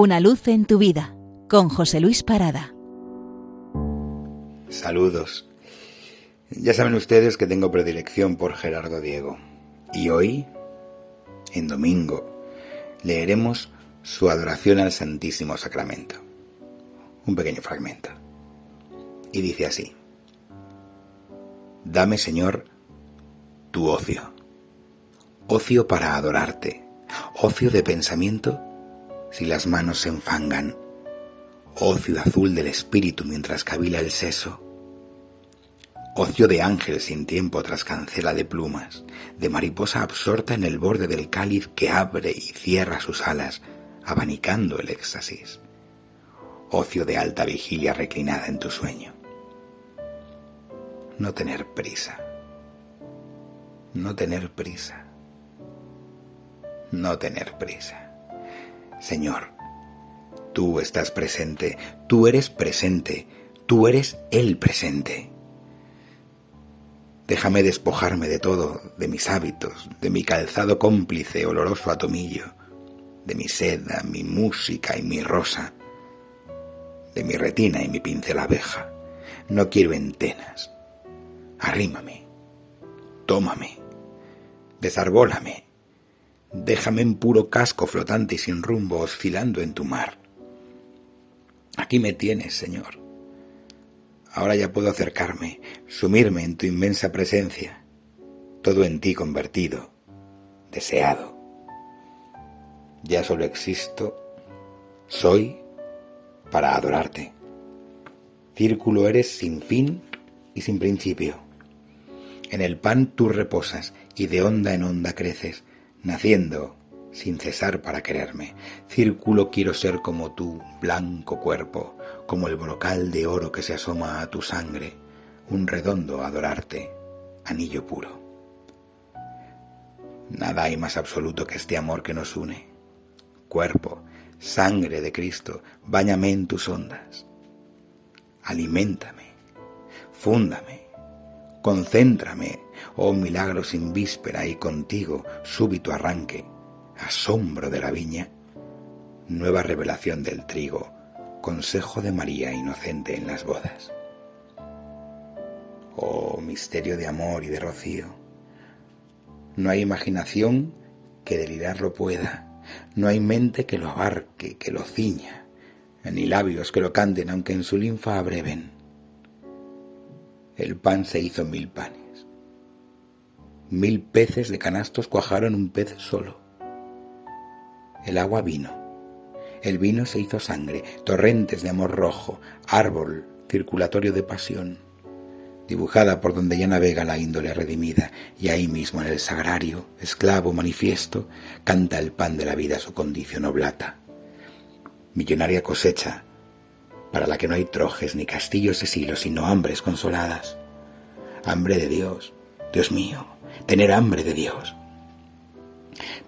Una luz en tu vida con José Luis Parada. Saludos. Ya saben ustedes que tengo predilección por Gerardo Diego. Y hoy, en domingo, leeremos su adoración al Santísimo Sacramento. Un pequeño fragmento. Y dice así. Dame, Señor, tu ocio. Ocio para adorarte. Ocio de pensamiento si las manos se enfangan. Ocio azul del espíritu mientras cavila el seso. Ocio de ángel sin tiempo tras cancela de plumas, de mariposa absorta en el borde del cáliz que abre y cierra sus alas, abanicando el éxtasis. Ocio de alta vigilia reclinada en tu sueño. No tener prisa. No tener prisa. No tener prisa. Señor, tú estás presente, tú eres presente, tú eres el presente. Déjame despojarme de todo, de mis hábitos, de mi calzado cómplice oloroso a tomillo, de mi seda, mi música y mi rosa, de mi retina y mi pincel abeja. No quiero entenas. Arrímame, tómame, desarbólame, Déjame en puro casco flotante y sin rumbo, oscilando en tu mar. Aquí me tienes, Señor. Ahora ya puedo acercarme, sumirme en tu inmensa presencia, todo en ti convertido, deseado. Ya solo existo, soy, para adorarte. Círculo eres sin fin y sin principio. En el pan tú reposas y de onda en onda creces naciendo sin cesar para quererme. Círculo quiero ser como tú, blanco cuerpo, como el brocal de oro que se asoma a tu sangre, un redondo adorarte, anillo puro. Nada hay más absoluto que este amor que nos une. Cuerpo, sangre de Cristo, báñame en tus ondas. Aliméntame, fúndame, concéntrame, oh milagro sin víspera y contigo súbito arranque, asombro de la viña, nueva revelación del trigo, consejo de María inocente en las bodas. Oh misterio de amor y de rocío, no hay imaginación que delirarlo pueda, no hay mente que lo abarque, que lo ciña, ni labios que lo canten aunque en su linfa abreven. El pan se hizo mil panes Mil peces de canastos cuajaron un pez solo. El agua vino. El vino se hizo sangre, torrentes de amor rojo, árbol circulatorio de pasión, dibujada por donde ya navega la índole redimida, y ahí mismo en el sagrario, esclavo manifiesto, canta el pan de la vida su condición oblata. Millonaria cosecha, para la que no hay trojes ni castillos de silos, sino hambres consoladas. Hambre de Dios, Dios mío, tener hambre de Dios.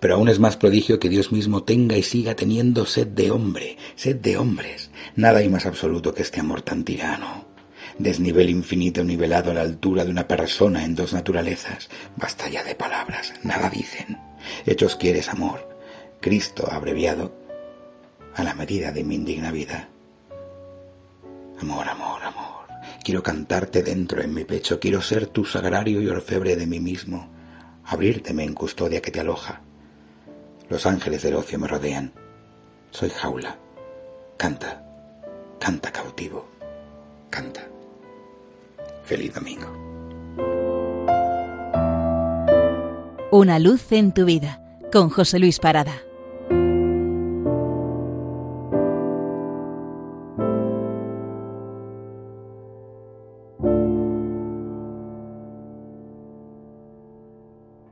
Pero aún es más prodigio que Dios mismo tenga y siga teniendo sed de hombre, sed de hombres. Nada hay más absoluto que este amor tan tirano. Desnivel infinito nivelado a la altura de una persona en dos naturalezas. Basta ya de palabras, nada dicen. Hechos quieres amor. Cristo abreviado a la medida de mi indigna vida. Amor, amor, amor. Quiero cantarte dentro en mi pecho, quiero ser tu sagrario y orfebre de mí mismo, abrírteme en custodia que te aloja. Los ángeles del ocio me rodean. Soy jaula. Canta, canta cautivo, canta. Feliz domingo. Una luz en tu vida con José Luis Parada.